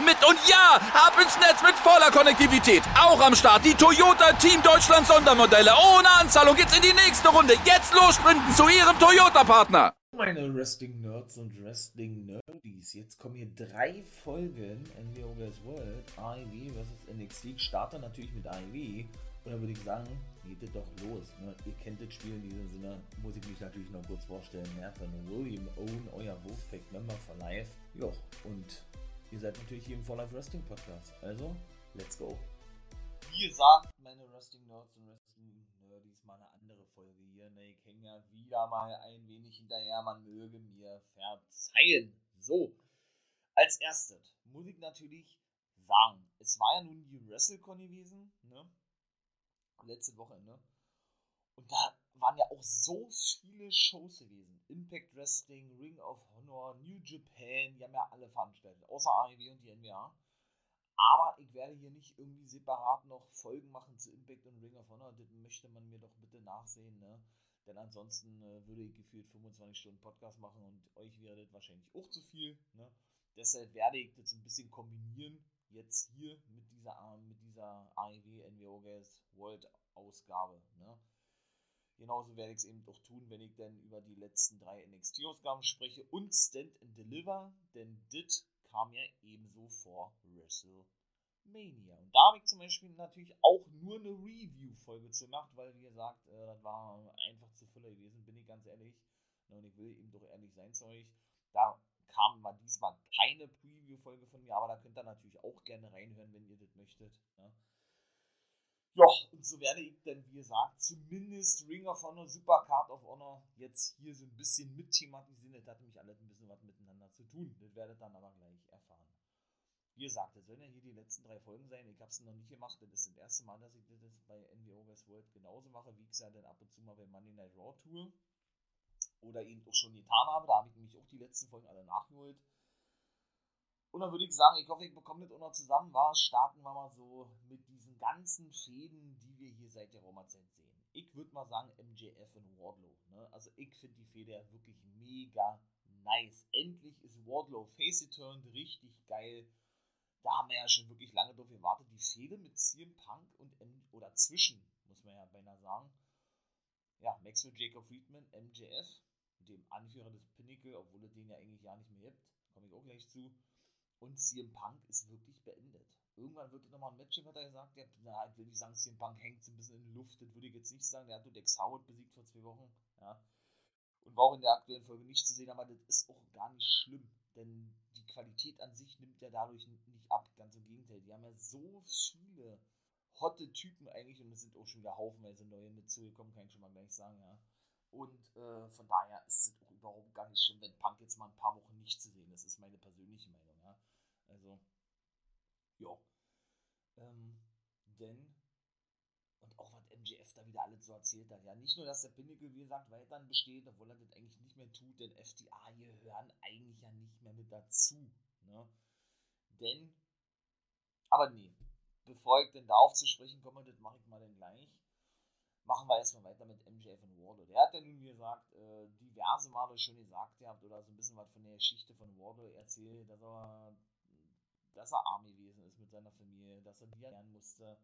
mit. Und ja, ab ins Netz mit voller Konnektivität. Auch am Start die Toyota Team Deutschland Sondermodelle. Ohne Anzahlung geht's in die nächste Runde. Jetzt los sprinten zu ihrem Toyota-Partner. Meine Wrestling-Nerds und Wrestling-Nerdies. Jetzt kommen hier drei Folgen NWO vs. World, AEW vs. NXT. Ich starte natürlich mit AEW. Und dann würde ich sagen, geht es doch los. Ne? Ihr kennt das Spiel in diesem Sinne. Muss ich mich natürlich noch kurz vorstellen. Von William Owen, euer Wolfpack-Member for Life. Ja, und ihr seid natürlich hier im For Life Wrestling Podcast. Also, let's go. Wie gesagt, meine Wrestling-Nerds und Wrestling-Nerdies, mal eine andere Folge hier. Ne, ich hänge ja wieder mal ein wenig hinterher. Man möge mir verzeihen. So, als erstes muss ich natürlich sagen, es war ja nun die WrestleCon gewesen, ne? letzte Wochenende. Und da waren ja auch so viele Shows gewesen. Impact Wrestling, Ring of Honor, New Japan, die haben ja alle veranstaltet, außer AEW und die NBA. Aber ich werde hier nicht irgendwie separat noch Folgen machen zu Impact und Ring of Honor. Das möchte man mir doch bitte nachsehen, ne? Denn ansonsten äh, würde ich gefühlt 25 Stunden Podcast machen und euch wäre das wahrscheinlich auch zu viel. Ne? Deshalb werde ich das ein bisschen kombinieren jetzt hier mit dieser, mit dieser AEW NWO Gas World Ausgabe. Ne? Genauso werde ich es eben doch tun, wenn ich dann über die letzten drei NXT-Ausgaben spreche und Stand and Deliver, denn das kam ja ebenso vor WrestleMania. Und da habe ich zum Beispiel natürlich auch nur eine Review-Folge zu gemacht, weil, wie gesagt, äh, das war einfach zu voll gewesen, bin ich ganz ehrlich. Und ich will eben doch ehrlich sein zu euch. Da kam mal diesmal keine Preview-Folge von mir, aber da könnt ihr natürlich auch gerne reinhören, wenn ihr das möchtet. Ne? Ja, und so werde ich dann, wie gesagt, zumindest Ring of Honor, Super Card of Honor jetzt hier so ein bisschen mit thematisieren. Das hat nämlich alles ein bisschen was miteinander zu tun. Das werdet dann aber gleich erfahren. Wie gesagt, das sollen ja hier die letzten drei Folgen sein. Ich habe es noch nicht gemacht. Das ist das erste Mal, dass ich das bei NWO West World genauso mache, wie ich es ja dann ab und zu mal bei Monday Night Raw tue oder eben auch schon getan habe. Da habe ich nämlich auch die letzten Folgen alle nachgeholt. Und dann würde ich sagen, ich hoffe, ich bekomme das auch noch zusammen. War, starten wir mal so mit diesen ganzen Fäden, die wir hier seit der Roma-Zeit sehen. Ich würde mal sagen MJF und Wardlow. Ne? Also ich finde die Fäde ja wirklich mega nice. Endlich ist Wardlow face turned richtig geil. Da haben wir ja schon wirklich lange drauf gewartet. Die Fäde mit CM Punk und M oder zwischen, muss man ja beinahe sagen. Ja, Maxwell Jacob Friedman, MJF dem Anführer des Pinnacle, obwohl er den ja eigentlich ja nicht mehr gibt, komme ich auch gleich zu. Und CM Punk ist wirklich beendet. Irgendwann wird nochmal ein Match, hat er gesagt, der, na, ich will nicht sagen, CM Punk hängt so ein bisschen in der Luft, das würde ich jetzt nicht sagen, der hat nur Dex Howard besiegt vor zwei Wochen, ja. Und war auch in der aktuellen Folge nicht zu sehen, aber das ist auch gar nicht schlimm, denn die Qualität an sich nimmt ja dadurch nicht ab, ganz im Gegenteil. Die haben ja so viele hotte Typen eigentlich und es sind auch schon wieder haufenweise neue mit zugekommen, kann ich schon mal gleich sagen, ja. Und äh, von daher ist es auch überhaupt gar nicht schlimm, wenn Punk jetzt mal ein paar Wochen nicht zu sehen ist. Das ist meine persönliche Meinung. Ja? Also, ja. Ähm, denn, und auch was MJF da wieder alles so erzählt hat, ja, nicht nur, dass der Pinnacle, wie gesagt, weiterhin besteht, obwohl er das eigentlich nicht mehr tut, denn FDA gehören eigentlich ja nicht mehr mit dazu. Ne? Denn, aber nee, bevor ich denn darauf zu sprechen komme, das mache ich mal dann gleich machen wir erstmal weiter mit MJF und Wardlow. Der hat ja nun, gesagt, äh, diverse Male schon gesagt gehabt oder so ein bisschen was von der Geschichte von Wardlow erzählt, dass er, dass er arm gewesen ist mit seiner Familie, dass er die lernen musste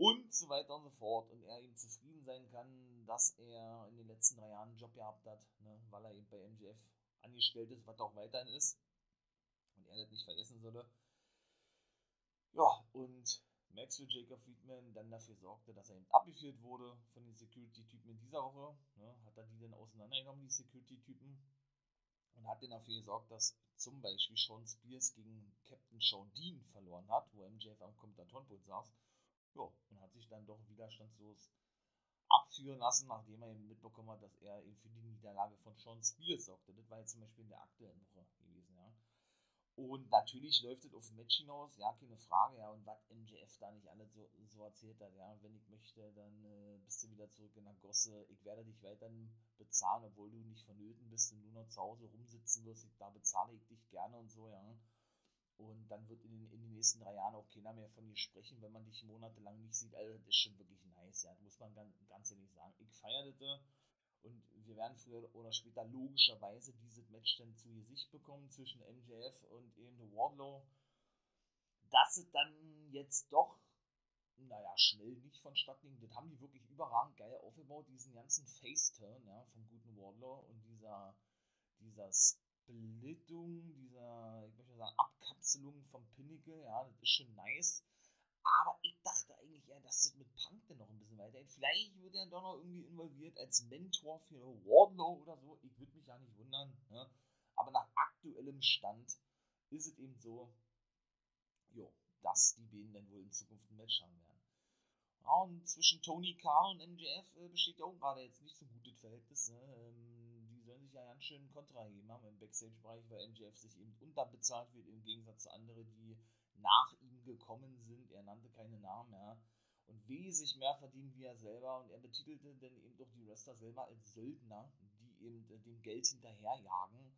und so weiter und so fort. Und er eben zufrieden sein kann, dass er in den letzten drei Jahren einen Job gehabt hat, ne, weil er eben bei MJF angestellt ist, was auch weiterhin ist. Und er das nicht vergessen solle. Ja, und Maxwell Jacob Friedman dann dafür sorgte, dass er eben abgeführt wurde von den Security-Typen in dieser Woche. Ne, hat er die dann auseinandergenommen, die Security-Typen, und hat dann dafür gesorgt, dass zum Beispiel Sean Spears gegen Captain Sean Dean verloren hat, wo MJF am Kommentatorenpult saß. Ja, und hat sich dann doch widerstandslos abführen lassen, nachdem er eben mitbekommen hat, dass er eben für die Niederlage von Sean Spears sorgte. Das war jetzt zum Beispiel in der aktuellen Woche gewesen. Und natürlich läuft es auf ein Match hinaus, ja, keine Frage, ja, und was MJF da nicht alles so, so erzählt hat, ja, wenn ich möchte, dann äh, bist du wieder zurück in der Gosse, ich werde dich weiterhin bezahlen, obwohl du nicht vonnöten bist und nur noch zu Hause rumsitzen wirst, ich, da bezahle ich dich gerne und so, ja. Und dann wird in den, in den nächsten drei Jahren auch keiner mehr von dir sprechen, wenn man dich monatelang nicht sieht. Also das ist schon wirklich nice, ja. Das muss man ganz, ganz ehrlich sagen. Ich feiere das und wir werden früher oder später logischerweise dieses Match dann zu Gesicht bekommen zwischen MJF und eben The Wardlow. Dass es dann jetzt doch, naja, schnell nicht vonstatten ging, das haben die wirklich überragend geil aufgebaut, diesen ganzen Face-Turn ja, vom guten Wardlow und dieser, dieser Splittung, dieser, ich möchte sagen, Abkapselung vom Pinnacle, ja, das ist schon nice. Aber ich dachte eigentlich eher, dass es mit Punk dann noch ein bisschen weitergeht. Vielleicht wird er doch noch irgendwie involviert als Mentor für Wardlow oder so. Ich würde mich ja nicht wundern. Ne? Aber nach aktuellem Stand ist es eben so, jo, dass die beiden dann wohl in Zukunft ein Match haben werden. Ja, und zwischen Tony Khan und MJF äh, besteht ja auch gerade jetzt nicht so ein gutes Verhältnis. Ne? Ähm, die sollen sich ja ganz schön Kontra geben haben im Backstage-Bereich, weil MJF sich eben unterbezahlt wird, im Gegensatz zu anderen, die nach ihm gekommen sind. Er nannte keine Namen, ja. Und wesentlich mehr verdienen wie er selber. Und er betitelte dann eben doch die Wrestler selber als Söldner, die eben äh, dem Geld hinterherjagen.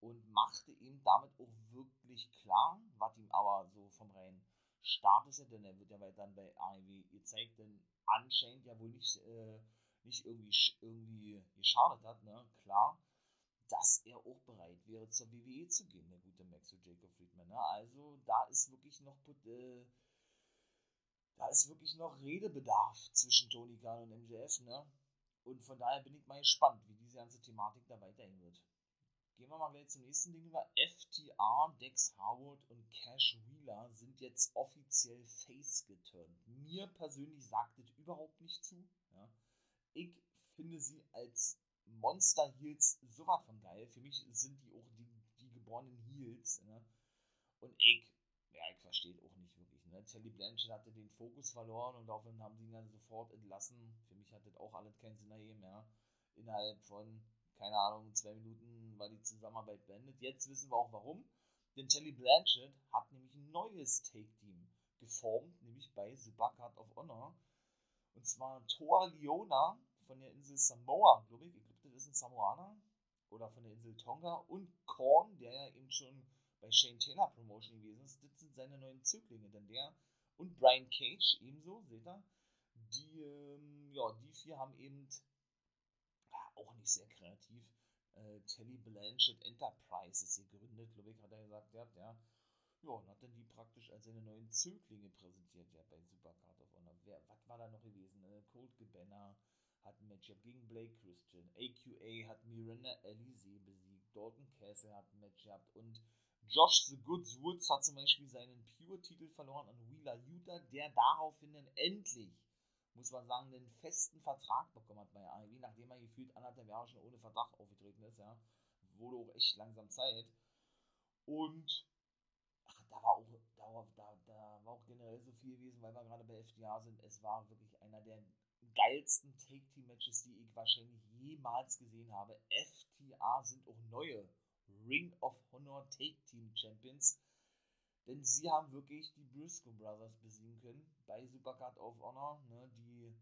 Und machte ihm damit auch wirklich klar, was ihm aber so vom reinen Status her, denn er wird ja weiter bei AEW gezeigt, denn anscheinend ja wohl nicht, äh, nicht irgendwie, irgendwie geschadet hat, ne? Klar dass er auch bereit wäre, zur WWE zu gehen, der gute Max und Jacob Friedman. Ne? Also da ist wirklich noch äh, da ist wirklich noch Redebedarf zwischen Tony Khan und MJF, ne? Und von daher bin ich mal gespannt, wie diese ganze Thematik da weiterhin wird. Gehen wir mal gleich zum nächsten Ding über. FTR, Dex Harwood und Cash Wheeler sind jetzt offiziell face geturnt. Mir persönlich sagt es überhaupt nicht zu. Ja? Ich finde sie als Monster Heels sowas von geil. Für mich sind die auch die, die geborenen Heels. Ne? Und ich, ja, ich verstehe auch nicht wirklich. Ne? Telly Blanchett hatte den Fokus verloren und daraufhin haben sie ihn dann sofort entlassen. Für mich hat das auch alles keinen Sinn ergeben. Innerhalb von, keine Ahnung, zwei Minuten war die Zusammenarbeit beendet. Jetzt wissen wir auch warum. Denn Telly Blanchett hat nämlich ein neues Take-Team geformt, nämlich bei Supercard of Honor. Und zwar Thor Leona von der Insel Samoa, glaube ich. Ich ist ein Samoaner. Oder von der Insel Tonga. Und Korn, der ja eben schon bei Shane Taylor Promotion gewesen ist. Das sind seine neuen Zöglinge. Denn der und Brian Cage ebenso, seht ihr. Die, ähm, ja, die vier haben eben ja, auch nicht sehr kreativ äh, Telly Blanchett Enterprises gegründet, ich, hat er gesagt, ja, ja. Ja, und hat dann die praktisch als seine neuen Zöglinge präsentiert, ja, bei Supercard of Honor. Wer, was war da noch gewesen? Äh, Cold Cabana, hat ein Matchup gegen Blake Christian. AQA hat Miranda Elise besiegt. Dalton Castle hat ein Matchup. Und Josh The Goods Woods hat zum Beispiel seinen Pure-Titel verloren an Wheeler Utah, der daraufhin dann endlich, muss man sagen, einen festen Vertrag bekommen hat bei AEW, nachdem er gefühlt anderthalb Jahre schon ohne Vertrag aufgetreten ist. Ja. Wurde auch echt langsam Zeit. Und ach, da war auch, da, da, da war auch generell so viel gewesen, weil wir gerade bei FDA sind. Es war wirklich einer der geilsten Take-Team-Matches, die ich wahrscheinlich jemals gesehen habe. FTA sind auch neue Ring of Honor Take-Team-Champions. Denn sie haben wirklich die Briscoe Brothers besiegen können bei Supercard of Honor. Ne, die,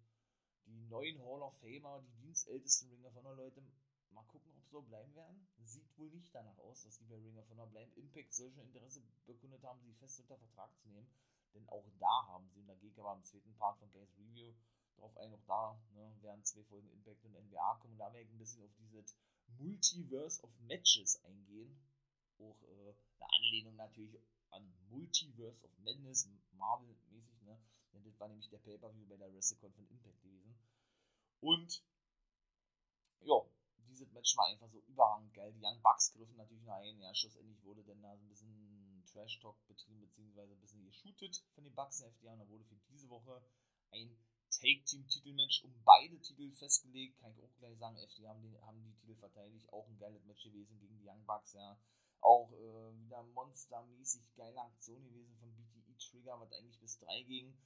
die neuen Hall of Famer, die dienstältesten Ring of Honor Leute. Mal gucken, ob sie so bleiben werden. Sieht wohl nicht danach aus, dass die bei Ring of Honor bleiben. Impact soll schon Interesse bekundet haben, sie fest unter Vertrag zu nehmen. Denn auch da haben sie, und da gehe ich im zweiten Part von Gays Review drauf ein, auch da ne, werden zwei Folgen Impact und NBA kommen. Und da werde ich ein bisschen auf dieses Multiverse of Matches eingehen. Auch äh, eine Anlehnung natürlich an Multiverse of Madness, Marvel-mäßig, ne? Denn das war nämlich der Pay-Per-View bei der WrestleCon von Impact gewesen. Und ja, dieses Match war einfach so überragend geil. Die Young Bucks griffen natürlich noch ein. Ja, schlussendlich wurde dann da so ein bisschen Trash-Talk betrieben, beziehungsweise ein bisschen geshootet von den Bucks in FDA. Und da wurde für diese Woche ein Take-Team-Titelmatch um beide Titel festgelegt. Kann ich auch gleich sagen, FD haben die, haben die Titel verteidigt. Auch ein geiles Match gewesen gegen die Young Bucks, ja. Auch äh, wieder monstermäßig geile Aktion gewesen von BTE Trigger, was eigentlich bis 3 ging.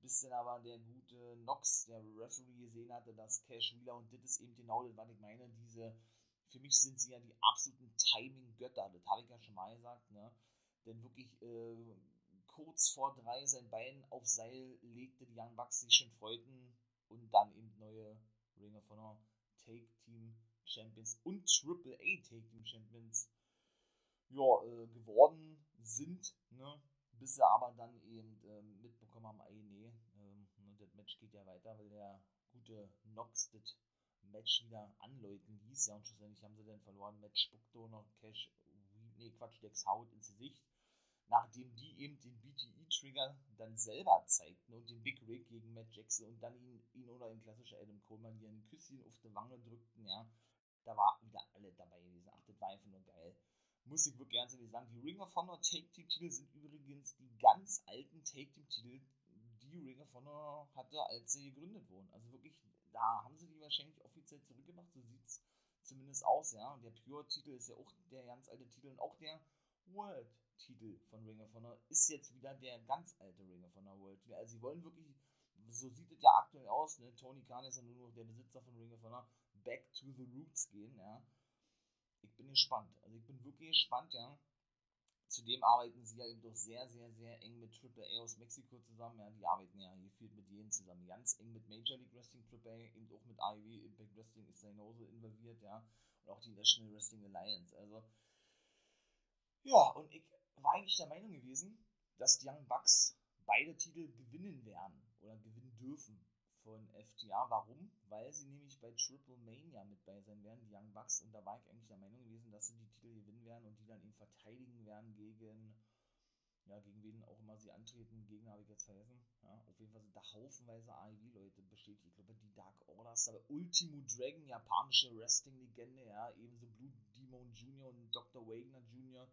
Bis dann aber der gute Nox, der Referee, gesehen hatte, dass Cash Wheeler und das ist eben genau das, was ich meine. Diese, für mich sind sie ja die absoluten Timing-Götter. Das habe ich ja schon mal gesagt, ne? denn wirklich äh, kurz vor drei sein Bein auf Seil legte, die Young Bucks sich schon freuten und dann eben neue Ring of Honor Take Team Champions und Triple A Take Team Champions ja, äh, geworden sind, ne? bis sie aber dann eben äh, mitbekommen haben, ey, nee, ne, das Match geht ja weiter, weil der gute Nox das Match wieder anläuten ließ, ja, und schlussendlich haben sie dann verloren, Match spuckte noch Cash, nee, Quatsch, Dex Haut ins Gesicht, nachdem die eben den BTE-Trigger dann selber zeigten und den Big Rig gegen Matt Jackson und dann ihn, ihn oder in klassischer Adam Coleman hier ein Küsschen auf die Wange drückten, ja, da war wieder alle dabei gewesen. Ach, das war einfach nur geil. Muss ich wirklich ernsthaft sagen. Die Ring of Honor Take Team Titel sind übrigens die ganz alten Take Team Titel, die Ring of Honor hatte, als sie gegründet wurden. Also wirklich, da haben sie die wahrscheinlich offiziell zurückgemacht. So sieht es zumindest aus, ja. Und der Pure-Titel ist ja auch der ganz alte Titel und auch der World-Titel von Ring of Honor ist jetzt wieder der ganz alte Ring of Honor World-Titel. Also sie wollen wirklich, so sieht es ja aktuell aus, ne? Tony Khan ist ja nur noch der Besitzer von Ring of Honor, back to the roots gehen, ja. Ich bin gespannt. Also ich bin wirklich gespannt, ja. Zudem arbeiten sie ja eben doch sehr, sehr, sehr eng mit Triple A aus Mexiko zusammen. Ja, die arbeiten ja hier viel mit denen zusammen. Ganz eng mit Major League Wrestling Triple A, eben auch mit IW, Impact Wrestling ist da genauso involviert, ja. Und auch die National Wrestling Alliance. Also, ja, und ich war eigentlich der Meinung gewesen, dass die Young Bucks beide Titel gewinnen werden oder gewinnen dürfen von FTA. Warum? Weil sie nämlich bei Triple Mania mit bei sein werden, die Young Bucks. Und da war ich eigentlich der Meinung gewesen, dass sie die Titel gewinnen werden und die dann eben verteidigen werden gegen, ja, gegen wen auch immer sie antreten. Gegner habe ich jetzt vergessen. Ja, auf jeden Fall sind da haufenweise AEW-Leute bestätigt. Ich glaube, die Dark Orders, aber Ultimo Dragon, japanische Wrestling-Legende, ja, ebenso Blue Demon Jr. und Dr. Wagner Jr.,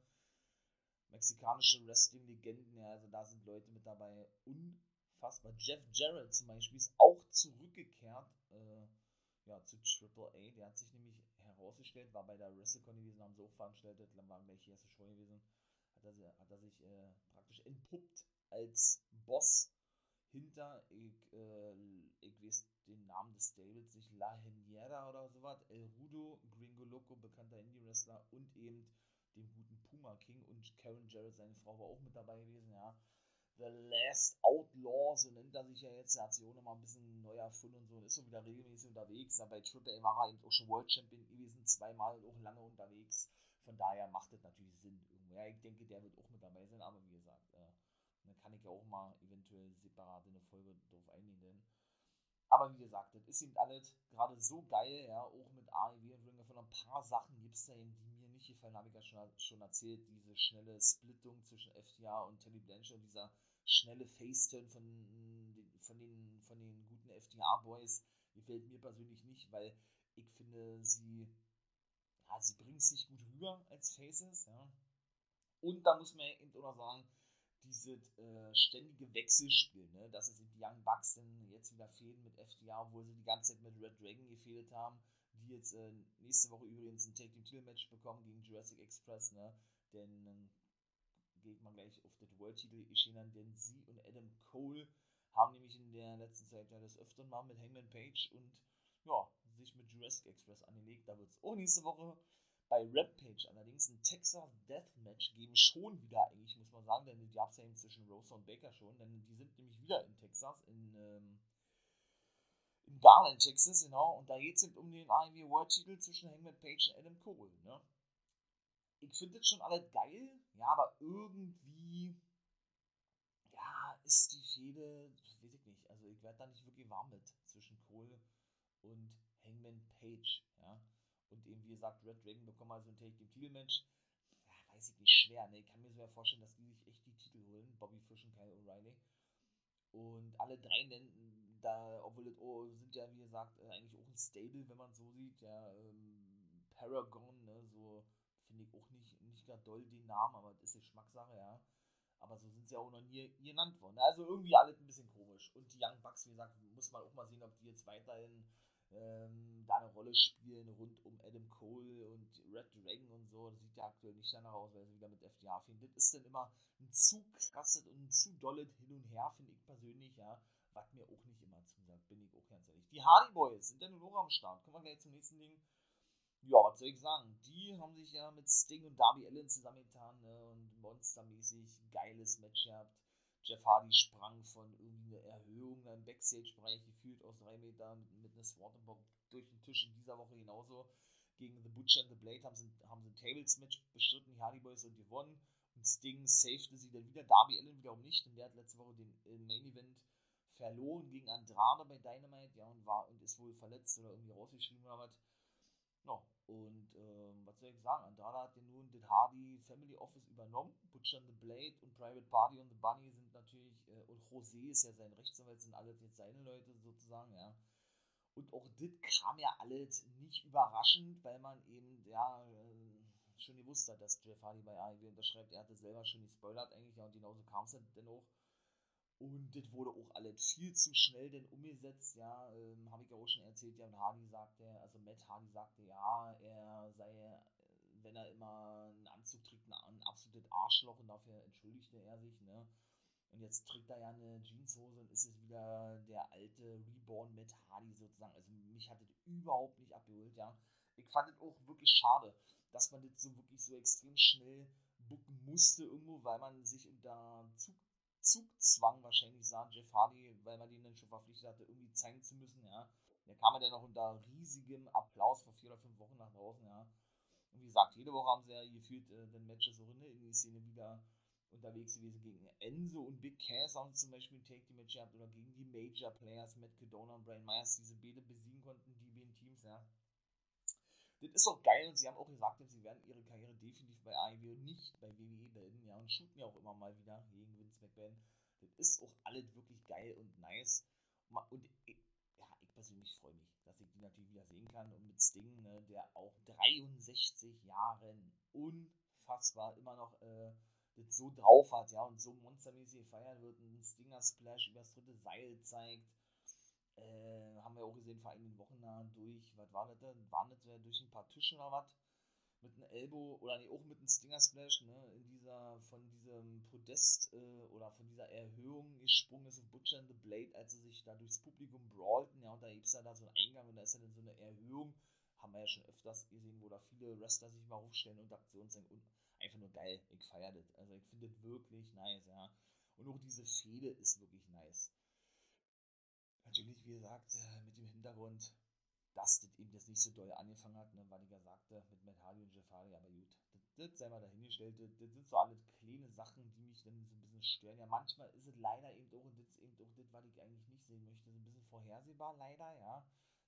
mexikanische Wrestling-Legenden, ja, also da sind Leute mit dabei. Unfassbar. Jeff Jarrett zum Beispiel ist auch zurückgekehrt äh, ja, zu Triple A. Der hat sich nämlich herausgestellt, war bei der WrestleCon gewesen, haben sie auch veranstaltet, dann waren gleich erste Show gewesen. Hat er, hat er sich äh, praktisch entpuppt als Boss hinter, ich, äh, ich weiß den Namen des Stables nicht, La Heniera oder sowas, El Rudo, Gringo Loco, bekannter Indie-Wrestler und eben dem guten Puma King und Karen Jarrett, seine Frau, war auch mit dabei gewesen, ja. The Last Outlaw, so nennt er sich ja jetzt. Er hat sich auch nochmal ein bisschen neu erfunden und so und ist so wieder regelmäßig unterwegs. Aber bei Triple A war er eben auch schon World Champion gewesen, zweimal und auch lange unterwegs. Von daher macht das natürlich Sinn. Ja, ich denke, der wird auch mit dabei sein, aber wie gesagt, äh, dann kann ich ja auch mal eventuell separat in eine Folge drauf eingehen. Aber wie gesagt, das ist eben alles gerade so geil, ja, auch mit AEW und Ring von ein paar Sachen gibt es da eben, die ich ja schon, schon erzählt, diese schnelle Splittung zwischen FTA und Teddy Blanchard, dieser schnelle Face-Turn von, von, den, von den guten FTA-Boys gefällt mir persönlich nicht, weil ich finde, sie, ja, sie bringen es nicht gut rüber als Faces, ja. Und da muss man eben auch noch sagen, dieses äh, ständige Wechselspiel, ne? dass es die Young Bucks dann jetzt wieder fehlen mit FTA, obwohl sie die ganze Zeit mit Red Dragon gefehlt haben, die jetzt äh, nächste Woche übrigens ein Take Team Match bekommen gegen Jurassic Express, ne? Denn ähm, geht man gleich auf das World Titel erschienen, denn sie und Adam Cole haben nämlich in der letzten Zeit ja das öfter mal mit Hangman Page und ja, sich mit Jurassic Express angelegt. Da wird es auch nächste Woche bei Rampage allerdings ein Texas Deathmatch geben, schon wieder eigentlich, muss man sagen, denn die gab es ja eben zwischen Rosa und Baker schon, denn die sind nämlich wieder in Texas, in, ähm, in Garland, Texas, genau, und da geht es eben um den AEW World Titel zwischen Hangman Page und Adam Cole, ne? Ich finde das schon alle geil, ja, aber irgendwie, ja, ist die Fehde, weiß ich nicht, also ich werde da nicht wirklich warm mit zwischen Cole und Hangman Page, ja. Und eben, wie gesagt, Red Dragon bekommen also ein Take Team Titelmatch. Ja, weiß ich nicht, schwer, ne? Ich kann mir sogar vorstellen, dass die sich echt die Titel holen. Bobby Fish und Kyle O'Reilly. Und alle drei nennen da, obwohl das oh, sind ja, wie gesagt, äh, eigentlich auch ein Stable, wenn man so sieht. Ja, ähm, Paragon, ne? So finde ich auch nicht, nicht gar doll den Namen, aber das ist Geschmackssache, ja. Aber so sind sie auch noch nie genannt worden. Also irgendwie alles ein bisschen komisch. Und die Young Bucks, wie gesagt, muss man auch mal sehen, ob die jetzt weiterhin ähm, da eine Rolle spielen rund um Adam Cole und Red Dragon und so. Das sieht ja aktuell nicht danach aus, weil sie wieder mit FDA fehlen. Das ist dann immer ein zu krasses und ein zu dolles Hin und Her, finde ich persönlich, ja. Was mir auch nicht immer zusagt, bin ich auch ganz ehrlich. Die Hardy Boys sind ja nur am Start. Kommen wir gleich zum nächsten Ding. Ja, was soll ich sagen? Die haben sich ja mit Sting und Darby Allen zusammengetan ne? und monstermäßig geiles Match gehabt. Jeff Hardy sprang von irgendwie einer Erhöhung im Backstage-Bereich gefühlt aus drei Metern mit einer Swanton durch den Tisch in dieser Woche genauso. Gegen The Butcher and The Blade haben sie, haben sie ein Tables-Match bestritten, die Hardy Boys und gewonnen. Und Sting safete sie dann wieder. Darby Allen wiederum nicht, denn der hat letzte Woche den äh, Main-Event verloren gegen Andrade bei Dynamite, ja, und war und ist wohl verletzt oder irgendwie rausgeschrieben oder was. No. Und ähm, was soll ich sagen? Andrade hat ja nun den Hardy Family Office übernommen. Butcher and the Blade und Private Party und The Bunny sind natürlich, äh, und José ist ja sein Rechtsanwalt, sind alle jetzt seine Leute sozusagen, ja. Und auch das kam ja alles nicht überraschend, weil man eben, ja, äh, schon gewusst hat, dass Jeff Hardy bei AEW unterschreibt. Er hatte selber schon gespoilert eigentlich, ja, und genauso kam es dann auch. Und das wurde auch alles viel zu schnell denn umgesetzt, ja, ähm, habe ich ja auch schon erzählt, ja, und Hardy sagte, also Matt Hardy sagte, ja, er sei, äh, wenn er immer einen Anzug trägt, ein absolutes Arschloch und dafür entschuldigte er sich, ne. Und jetzt trägt er ja eine Jeanshose und ist es wieder der alte Reborn Matt Hardy sozusagen. Also mich hat das überhaupt nicht abgeholt, ja. Ich fand es auch wirklich schade, dass man das so wirklich so extrem schnell bucken musste irgendwo, weil man sich unter Zug Zugzwang wahrscheinlich sah, Jeff Hardy, weil man den dann schon verpflichtet hatte, irgendwie zeigen zu müssen, ja. Da kam er dann noch unter riesigem Applaus vor vier oder fünf Wochen nach draußen, ja. Und wie gesagt, jede Woche haben sie ja gefühlt äh, den Matches so in die Szene wieder unterwegs gewesen. Gegen Enzo und Big Cass haben zum Beispiel ein Take-Team-Match gehabt oder gegen die Major-Players, Matt Cadona und Brian Myers, diese beide besiegen konnten, die beiden Teams, ja. Das ist auch geil und sie haben auch gesagt, sie werden ihre Karriere definitiv bei AEW und nicht bei WWE beenden, ja, und shooten ja auch immer mal wieder gegen Vince McMahon. Das ist auch alles wirklich geil und nice. Und ich, ja, ich persönlich freue mich, dass ich die natürlich wieder sehen kann und mit Sting, ne, der auch 63 Jahren unfassbar immer noch äh, das so drauf hat, ja, und so monstermäßig gefeiert wird, ein Stinger Splash übers dritte Seil zeigt äh, haben wir auch gesehen vor einigen Wochen da durch, was war das denn? Waren das durch ein paar Tische oder was? Mit einem Elbow oder nee, auch mit einem Stinger Splash, ne? In dieser, von diesem Podest äh, oder von dieser Erhöhung gesprungen ist auf Butcher and the Blade, als sie sich da durchs Publikum brawlten, ja, und da gibt es ja da so einen Eingang und da ist ja dann so eine Erhöhung, haben wir ja schon öfters gesehen, wo da viele Wrestler sich mal hochstellen und Aktionen zeigen und einfach nur geil, ich feiere das. Also ich finde das wirklich nice, ja. Und auch diese Fehde ist wirklich nice. Natürlich, wie gesagt, äh, mit dem Hintergrund, dass das eben das nicht so doll angefangen hat, ne, weil ich ja sagte, mit Hardy und Hardy, aber gut, das, das sei mal dahingestellt, das, das sind so alle kleine Sachen, die mich dann so ein bisschen stören. Ja, manchmal ist es leider eben auch, und das ist eben auch das, was ich eigentlich nicht sehen möchte, so ein bisschen vorhersehbar, leider, ja.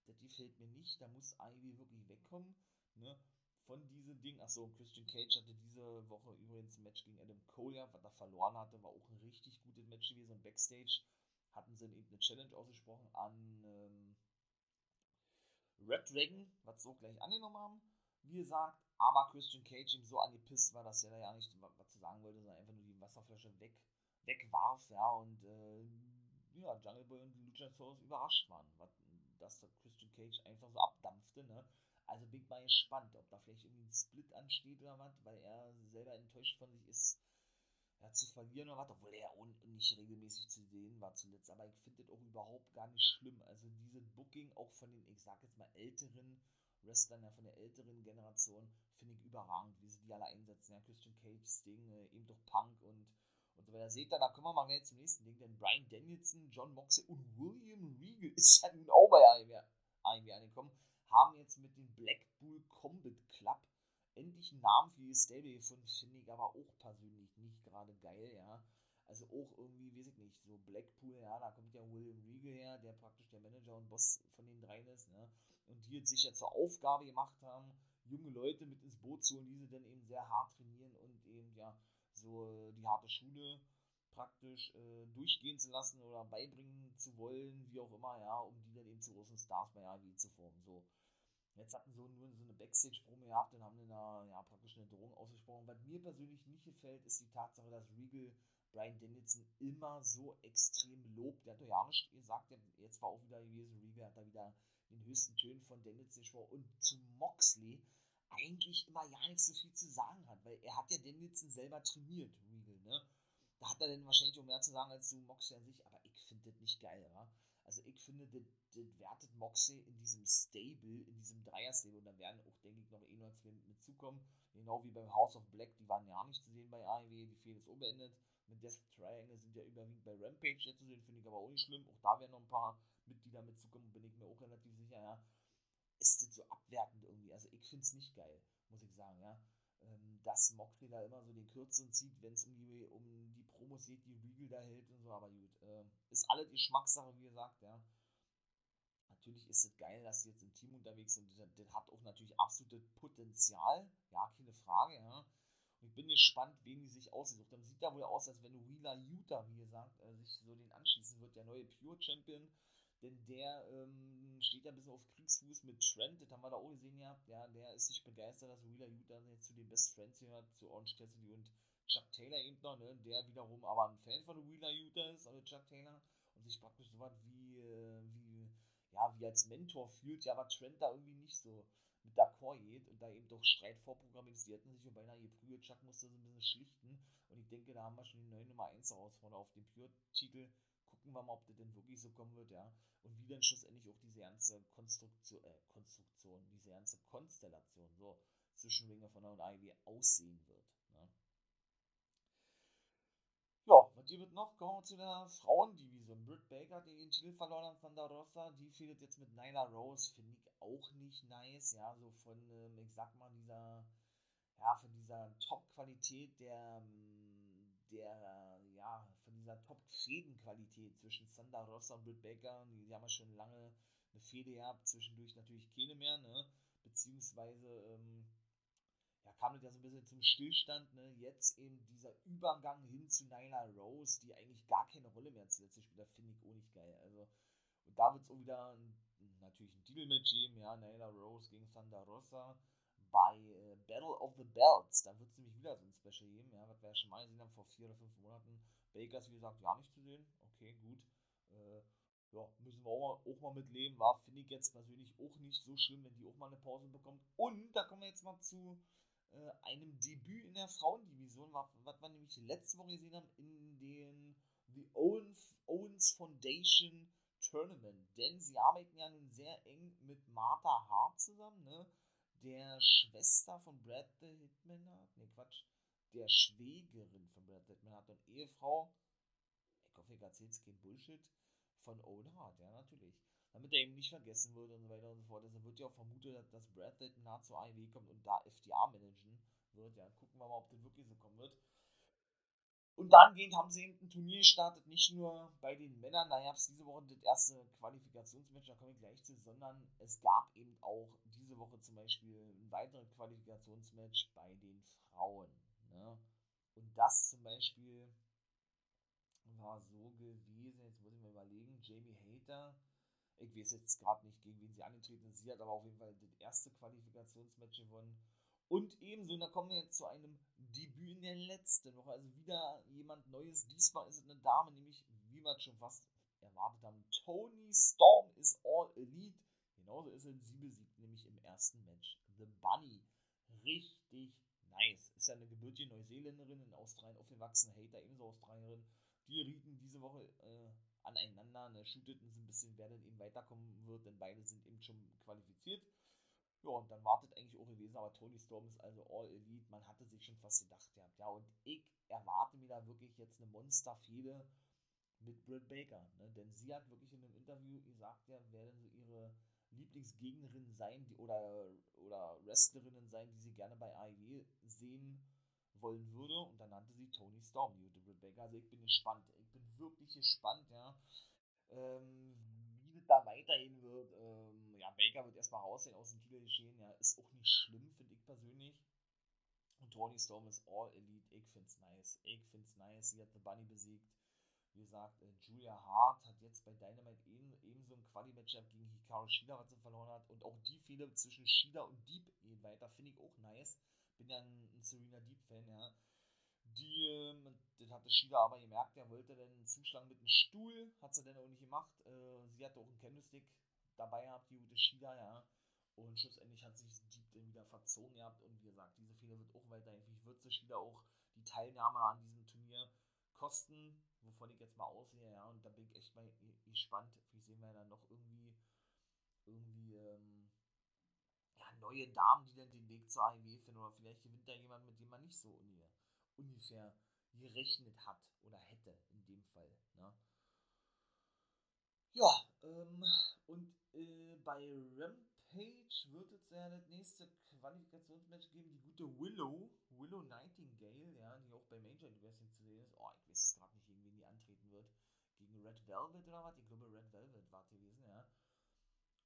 Das gefällt mir nicht, da muss Ivy wirklich wegkommen, ne, von diesem Ding. Achso, Christian Cage hatte diese Woche übrigens ein Match gegen Adam Cole, was er verloren hatte, war auch ein richtig gutes Match gewesen und Backstage hatten sie eben eine Challenge ausgesprochen an ähm, Red Dragon, was so gleich angenommen haben, wie gesagt, aber Christian Cage ihm so angepisst war, dass er da ja nicht was zu sagen wollte, sondern einfach nur die Wasserflasche weg, wegwarf, ja, und äh, ja, Jungle Boy und Luchasaurus überrascht waren, was, dass der Christian Cage einfach so abdampfte, ne. Also bin ich mal gespannt, ob da vielleicht irgendwie ein Split ansteht oder was, weil er selber enttäuscht von sich ist, ja, zu verlieren oder was, obwohl er auch nicht regelmäßig zu sehen war zuletzt. Aber ich finde das auch überhaupt gar nicht schlimm. Also diese Booking auch von den, ich sag jetzt mal, älteren Wrestlern, ja, von der älteren Generation, finde ich überragend, wie sie die alle einsetzen. Ja, Christian Cage, Sting, äh, eben doch Punk und, und so weiter. Seht ihr, da kommen wir mal gleich zum nächsten Ding, denn Brian Danielson, John Moxley und William Regal ist ja nun auch bei AEW angekommen, haben jetzt mit dem Blackpool Combat Club endlich einen Namen für die Stable gefunden, finde ich aber auch persönlich nicht gerade geil, ja. Also auch irgendwie, weiß ich nicht, so Blackpool, ja, da kommt ja William Regal her, der praktisch der Manager und Boss von den dreien ist, ne? Und die jetzt sich ja zur Aufgabe gemacht haben, junge Leute mit ins Boot zu holen, die sie dann eben sehr hart trainieren und eben ja so die harte Schule praktisch äh, durchgehen zu lassen oder beibringen zu wollen, wie auch immer, ja, um die dann eben zu großen Stars bei AEW zu formen. So. Jetzt hatten sie nur so eine Backstage-Promo gehabt und haben dann ja, praktisch eine Drohung ausgesprochen. Was mir persönlich nicht gefällt, ist die Tatsache, dass Regal Brian Dennison immer so extrem lobt. Der hat doch ja nicht gesagt, jetzt war auch wieder gewesen, Regal hat da wieder den höchsten Tönen von Dennison gesprochen und zu Moxley eigentlich immer ja nicht so viel zu sagen hat, weil er hat ja Dennison selber trainiert, Regal, ne? Da hat er dann wahrscheinlich auch mehr zu sagen als zu Moxley an sich, aber ich finde das nicht geil, wa? Also ich finde, das, das wertet Moxley in diesem Stable, in diesem Dreier-Stable, und da werden auch, denke ich, noch eh noch zwei mit zukommen. Genau wie beim House of Black, die waren ja nicht zu sehen bei AEW, die Fehde ist unbeendet. Mit Death Triangle sind ja überwiegend bei Rampage jetzt zu sehen, finde ich aber auch nicht schlimm. Auch da werden noch ein paar Mitglieder mit zukommen, bin ich mir auch relativ sicher, ja. Ist das so abwertend irgendwie? Also ich finde es nicht geil, muss ich sagen, ja. Ähm, dass Moxley da immer so den Kürzeren zieht, wenn es um die, um die Promos geht, die Regal da hält und so, aber gut. Äh, ist alle die Geschmackssache, wie gesagt, ja. Natürlich ist es geil, dass sie jetzt im Team unterwegs sind. Das, das hat auch natürlich absolutes Potenzial, ja, keine Frage, ja. Und ich bin gespannt, wen die sich ausgesucht haben. Sieht da wohl aus, als wenn Wheeler Utah, wie gesagt, äh, sich so den anschließen wird, der neue Pure Champion. Denn der ähm, steht ja ein bisschen auf Kriegsfuß mit Trent, das haben wir da auch gesehen gehabt. Ja, der ist nicht begeistert, dass Wheeler Utah jetzt zu den Best Friends gehört, zu Orange Cassidy und Chuck Taylor eben noch, ne, der wiederum aber ein Fan von Wheeler Utah ist, also Chuck Taylor, und sich praktisch so was wie, äh, wie, ja, wie als Mentor fühlt, ja, aber Trent da irgendwie nicht so mit d'accord geht und da eben doch Streit vorprogrammiert. Die hätten sich beinahe geprügelt. Chuck musste so ein bisschen schlichten und ich denke, da haben wir schon die neue Nummer 1 Herausforderer auf dem Pure-Titel gucken wir mal, ob das denn wirklich so kommen wird, ja. Und wie dann schlussendlich auch diese ganze Konstruktion, äh, Konstruktion, diese ganze Konstellation so zwischen Ring of Honor und IW aussehen wird. Ne? Ja, was hier wird noch? Kommen zu der Frauendivision. Britt Baker, die den Titel verloren hat von der Rossa, die fehlt jetzt mit Nyla Rose, finde ich auch nicht nice, ja, so von, ähm, ich sag mal, dieser, ja, von dieser Top-Qualität der, ähm, der, ja, dieser Top-Fädenqualität zwischen Sandra Rossa und Britt Baker. Die, die, haben ja schon lange eine Fehde gehabt, zwischendurch natürlich keine mehr, ne? Beziehungsweise, ähm, ja, kam das ja so ein bisschen zum Stillstand, ne? Jetzt eben dieser Übergang hin zu Nyla Rose, die eigentlich gar keine Rolle mehr zuletzt spielt, finde ich auch nicht geil. Also, und da wird es auch wieder ein, natürlich ein Titelmatch geben, ja, Nyla Rose gegen Sandra Rossa bei äh, Battle of the Belts. Da wird es nämlich wieder so ein Special geben, ja, was wir ja schon mal gesehen haben vor vier oder fünf Monaten Baker ist wie gesagt ja nicht zu sehen. Okay, gut. Äh, ja, müssen wir auch mal, auch mal mit leben. War, finde ich jetzt persönlich auch nicht so schlimm, wenn die auch mal eine Pause bekommt. Und da kommen wir jetzt mal zu äh, einem Debüt in der Frauendivision, was, was wir nämlich letzte Woche gesehen haben in den The Owens, Owens Foundation Tournament. Denn sie arbeiten ja nun sehr eng mit Martha Hart zusammen, ne? Der Schwester von Brad the Hitman. Ne, Quatsch der Schwägerin von Brad Pittman hat eine Ehefrau, ich hoffe, ich erzähle jetzt kein Bullshit, von Owen Hart, ja, natürlich. Damit er eben nicht vergessen wird und so weiter und so fort. Deshalb wird ja auch vermutet, dass Brad Pittman nah zur AEW kommt und da FDA managen wird. Ja, gucken wir mal, ob das wirklich so kommen wird. Und dahingehend haben sie eben ein Turnier gestartet, nicht nur bei den Männern, da gab es diese Woche das erste Qualifikationsmatch, da komme ich gleich zu, sondern es gab eben auch diese Woche zum Beispiel ein weiteres Qualifikationsmatch bei den Frauen. Ne? Und das zum Beispiel war so gewesen, jetzt muss ich mal überlegen, Jamie Hater, ich weiß jetzt gerade nicht, gegen wen sie angetreten ist, sie hat aber auf jeden Fall das erste Qualifikationsmatch gewonnen. Und ebenso, da kommen wir jetzt zu einem Debüt in der letzten Woche, also wieder jemand Neues. Diesmal ist es eine Dame, nämlich, wie wir schon fast erwartet haben, Tony Storm ist All Elite. Genauso ist es, sie besiegt nämlich im ersten Match The Bunny. Richtig nice. Ist ja eine gebürtige Neuseeländerin in Australien aufgewachsen, Hater ebenso Australierin. Die rieten diese Woche äh, aneinander, ne, shooteten so ein bisschen, wer denn eben weiterkommen wird, denn beide sind eben schon qualifiziert. Ja, und dann wartet eigentlich auch gewesen, aber Tony Storm ist also All Elite. Man hatte sich schon fast gedacht gehabt, ja, und ich erwarte mir da wirklich jetzt eine Monsterfehde mit Britt Baker, ne? denn sie hat wirklich in einem Interview gesagt, ja, wer denn so ihre Lieblingsgegnerinnen sein die, oder, oder Wrestlerinnen sein, die sie gerne bei AEW sehen wollen würde. Und dann nannte sie Tony Storm, die gute Rebecca. Also ich bin gespannt. Ich bin wirklich gespannt, ja. Ähm, wie das da weitergehen wird. Ähm, ja, Baker wird erstmal rausgehen aus dem Titelgeschehen. Ja, ist auch nicht schlimm, finde ich persönlich. Und Tony Storm ist all elite. Ich find's nice. Ich find's nice. Sie hat The Bunny besiegt. Wie gesagt, äh, Julia Hart hat jetzt bei Dynamite eben, ebenso ein Quali-Match gegen Hikaru Shida, was sie verloren hat. Und auch die Fehler zwischen Shida und Deep gehen weiter, finde ich auch nice. Bin ja ein, ein Serena Deep-Fan, ja. Die, ähm, das hatte Shida aber gemerkt, er wollte dann einen Zuschlag mit einem Stuhl, hat sie dann auch nicht gemacht. Äh, sie hatte auch einen Candlestick dabei gehabt, die gute Shida, ja. Und schlussendlich hat sich Deep dann wieder verzogen gehabt. Und wie gesagt, diese Fehler wird auch weiterhin. Ich würde Shida auch die Teilnahme an diesem Turnier kosten, wovon ich jetzt mal aussehe, ja, und da bin ich echt mal gespannt. Wie sehen wir dann noch irgendwie, irgendwie, ähm, ja, neue Damen, die dann den Weg zur AEW finden, oder vielleicht gewinnt da jemand, mit dem man nicht so ungefähr gerechnet hat oder hätte in dem Fall. Ne? Ja, ähm, und äh, bei Rampage wird es ja das nächste Qualifikationsmatch geben, die gute Willow, Willow Nightingale, ja, die auch bei Major Wrestling zu sehen ist. Oh, ich weiß gerade nicht, gegen wen die antreten wird. Gegen Red Velvet oder was? Ich glaube, Red Velvet war gewesen, ja.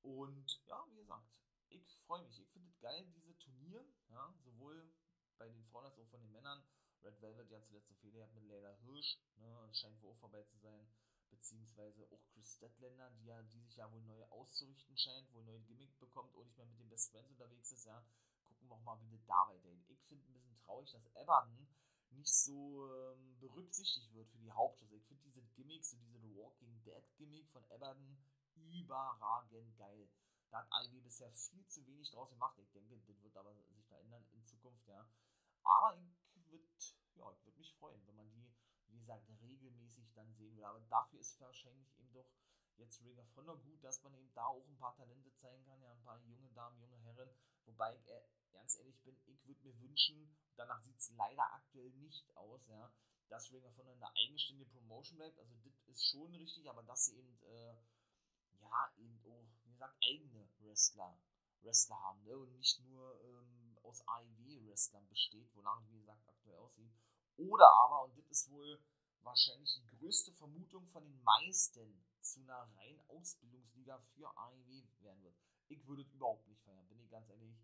Und ja, wie gesagt, ich freue mich. Ich finde es geil, diese Turnier, ja, sowohl bei den Frauen als auch von den Männern. Red Velvet ja zuletzt eine Fehler gehabt mit Leila Hirsch, ne, scheint wohl auch vorbei zu sein. Beziehungsweise auch Chris Statlander, die, ja, die sich ja wohl neu auszurichten scheint, wohl neuen Gimmick bekommt und nicht mehr mit den Best Friends unterwegs ist, ja. Gucken wir mal, wie das da weitergeht. Ich finde ein bisschen traurig, dass Everton nicht so ähm, berücksichtigt wird für die Hauptstadt. Ich finde diese Gimmicks, so diese Walking Dead Gimmick von Everton überragend geil. Da hat Ivy bisher viel zu wenig draus gemacht. Ich denke, das wird aber sich da ändern in Zukunft, ja. Aber ich würde ja, würd mich freuen, wenn man die, wie gesagt, regelmäßig dann sehen will. Aber dafür ist wahrscheinlich eben doch jetzt Ring of Honor gut, dass man eben da auch ein paar Talente zeigen kann, ja, ein paar junge Damen, junge Herren. Wobei ich äh, ganz ehrlich bin, ich würde mir wünschen, danach sieht es leider aktuell nicht aus, ja, dass Ring of Honor eine eigenständige Promotion bleibt. Also das ist schon richtig, aber dass sie eben, äh, ja, eben auch, wie gesagt, eigene Wrestler, Wrestler haben, ne? Und nicht nur ähm, aus AEW-Wrestlern besteht, wonach, wie gesagt, aktuell aussieht. Oder aber, und das ist wohl wahrscheinlich die größte Vermutung von den meisten, zu einer reinen Ausbildungsliga für AEW werden wird. Ich würde es überhaupt nicht feiern, bin ich ganz ehrlich.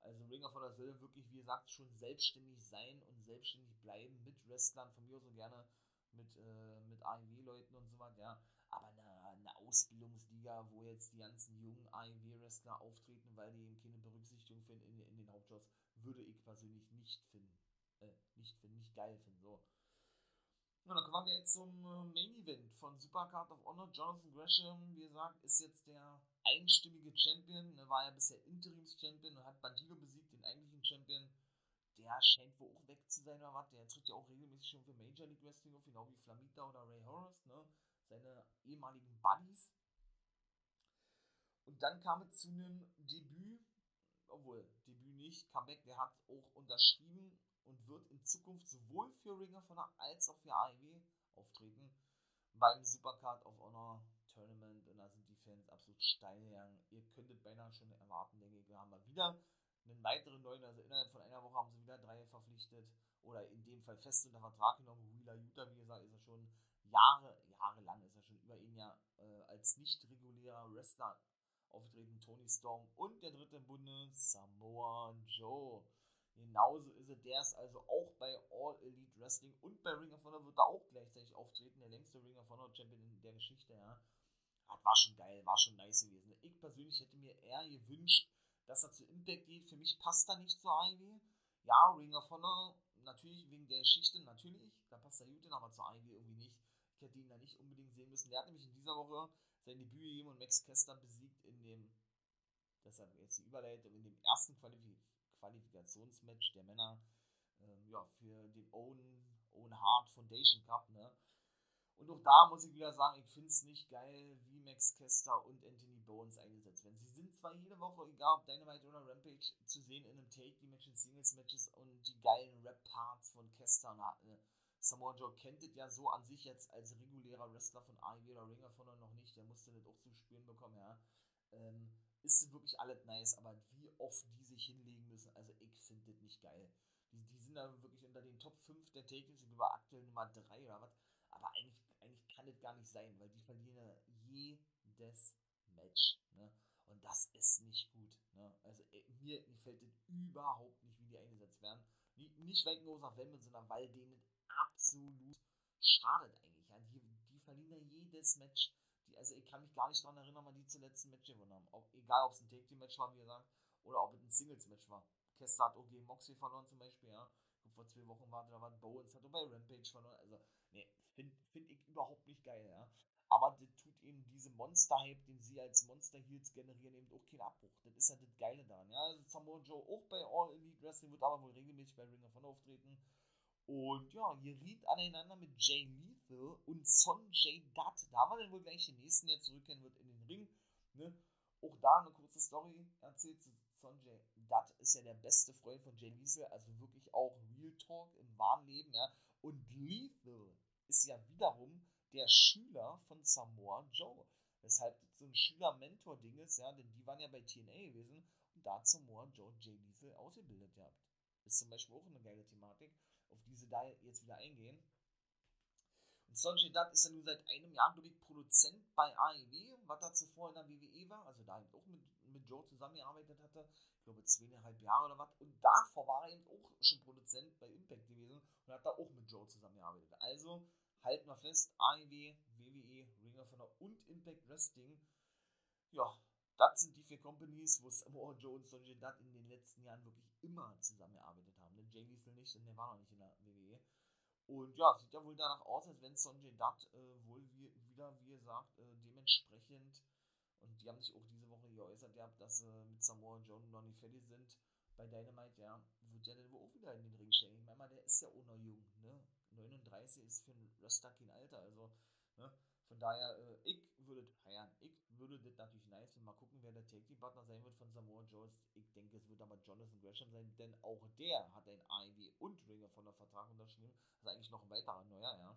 Also Ring of Honor soll wirklich, wie gesagt, schon selbstständig sein und selbstständig bleiben mit Wrestlern, von mir so gerne mit, äh, mit AEW-Leuten und so weiter, ja. Aber eine, eine Ausbildungsliga, wo jetzt die ganzen jungen AEW-Wrestler auftreten, weil die eben keine Berücksichtigung finden in, in den Hauptshows, würde ich persönlich nicht finden. Äh, nicht finden, nicht geil finden, so. Und dann kommen wir jetzt zum äh, Main Event von Supercard of Honor. Jonathan Gresham, wie gesagt, ist jetzt der einstimmige Champion. Er war ja bisher Interims-Champion und hat Bandido besiegt, den eigentlichen Champion. Der scheint wohl auch weg zu sein oder was. Der tritt ja auch regelmäßig schon für Major League Wrestling auf, genau wie Flamita oder Ray Horace, ne? Seine ehemaligen Buddies. Und dann kam es zu einem Debüt, obwohl, Debüt nicht, Comeback, der hat auch unterschrieben und wird in Zukunft sowohl für Ring of Honor als auch für AEW auftreten beim Supercard of Honor Tournament und da sind die Fans absolut steil gegangen. Ihr könntet beinahe schon erwarten, denke ich, wir haben mal wieder einen weiteren neuen, also innerhalb von einer Woche haben sie wieder drei verpflichtet oder in dem Fall fest unter Vertrag genommen. Wheeler Utah, wie gesagt, ist er schon Jahre, jahrelang ist er schon über ein Jahr äh, als nicht regulärer Wrestler aufgetreten. Tony Storm und der dritte im Bunde, Samoa Joe. Genauso ist er, der ist also auch bei All Elite Wrestling und bei Ring of Honor wird er auch gleichzeitig auftreten, der längste Ring of Honor Champion in der Geschichte, ja. Das war schon geil, war schon nice gewesen. Ich persönlich hätte mir eher gewünscht, dass er zu Impact geht. Für mich passt er nicht zur AEW. Ja, Ring of Honor, natürlich wegen der Geschichte, natürlich, da passt er gut hin, aber zur AEW irgendwie nicht. Ich hätte ihn da nicht unbedingt sehen müssen. Der hat nämlich in dieser Woche sein Debüt gegeben und Max Kester besiegt in dem, deshalb jetzt die Überleitung, in dem ersten Qualifikator Qualifikationsmatch der Männer ähm, ja, für den Owen, Owen Hart Foundation Cup. Ne? Und auch da muss ich wieder sagen, ich finde es nicht geil, wie Max Kester und Anthony Bones eingesetzt werden. Sie sind zwar jede Woche, egal ob Dynamite oder Rampage, zu sehen in einem Take-Match, Singles-Matches und die geilen Rap-Parts von Kester und äh, Samoa Joe kennt es ja so an sich jetzt als regulärer Wrestler von AEW oder Ringer von noch nicht, der musste das auch zu spüren bekommen, ja. Ähm, ist wirklich alles nice, aber wie oft die sich hinlegen müssen, also ich finde das nicht geil. Die, die sind da wirklich unter den Top 5 der Takings und über aktuell Nummer 3 oder was. Aber eigentlich, eigentlich kann das gar nicht sein, weil die verlieren jedes Match. Ne? Und das ist nicht gut. Ne? Also mir gefällt das überhaupt nicht, wie die eingesetzt werden. Nicht, wegen großer Wemme, sondern weil denen absolut schadet eigentlich. Ja? Die, die verlieren jedes Match also ich kann mich gar nicht daran erinnern, wann die zuletzt ein Match gewonnen haben. Ob, egal, ob es ein Take-Team-Match war, wie gesagt, oder ob es ein Singles-Match war. Kester hat auch gegen Moxie verloren zum Beispiel, ja. Vor zwei Wochen war da war Bowens, hat auch bei Rampage verloren. Also, ne, finde find ich überhaupt nicht geil, ja. Aber das tut eben diese Monster-Hype, den sie als Monster-Heels generieren, eben auch keinen Abbruch. Das ist ja das Geile daran, ja. Also Samoa Joe auch bei All Elite Wrestling wird aber wohl regelmäßig bei Ring of Honor auftreten. Und ja, geriet aneinander mit Jay Lethal und Sonjay Dutt. Da haben wir dann wohl gleich den nächsten, der zurückkehren wird in den Ring. Ne? Auch da eine kurze Story erzählt Sonjay Dutt ist ja der beste Freund von Jay Lethal, also wirklich auch Real Talk im wahren Leben, ja. Und Lethal ist ja wiederum der Schüler von Samoa Joe. Weshalb so ein Schüler-Mentor-Ding ist, ja, denn die waren ja bei TNA gewesen und da hat Samoa Joe Jay Lethal ausgebildet gehabt. Ist zum Beispiel auch eine geile Thematik, auf die sie da jetzt wieder eingehen. Und Sonjay Dutt ist ja nun seit einem Jahr, glaube ich, Produzent bei AEW, was er zuvor in der WWE war, also da eben auch mit, mit Joe zusammengearbeitet hatte, ich glaube zweieinhalb Jahre oder was. Und davor war er eben auch schon Produzent bei Impact gewesen und hat da auch mit Joe zusammengearbeitet. Also halten wir fest, AEW, WWE, Ring of Honor und Impact Wrestling, ja, das sind die vier Companies, wo Samoa Joe und Sonjay Dutt in den letzten Jahren wirklich immer zusammengearbeitet haben. Jay Lethal nicht, denn der war noch nicht in der WWE. Und ja, sieht ja wohl danach aus, als wenn Sonjay Dutt äh, wohl wie, wieder, wie gesagt, äh, dementsprechend, und die haben sich auch diese Woche geäußert gehabt, dass äh, mit Samoa Joe noch nicht fertig sind bei Dynamite, ja, wird der dann wohl auch wieder in den Ring stellen. Ich meine mal, der ist ja auch noch jung, ne? 39 ist für einen Wrestler kein Alter, also, ne? Von daher, äh, ich würde feiern. Ich würde das natürlich nice finden. Mal gucken, wer der Take-Team-Partner sein wird von Samoa Joe. Ich denke, es wird aber Jonathan Gresham sein, denn auch der hat ein AEW und Ringer von der Vertrag unterschrieben. Also eigentlich noch ein weiterer neuer, ja.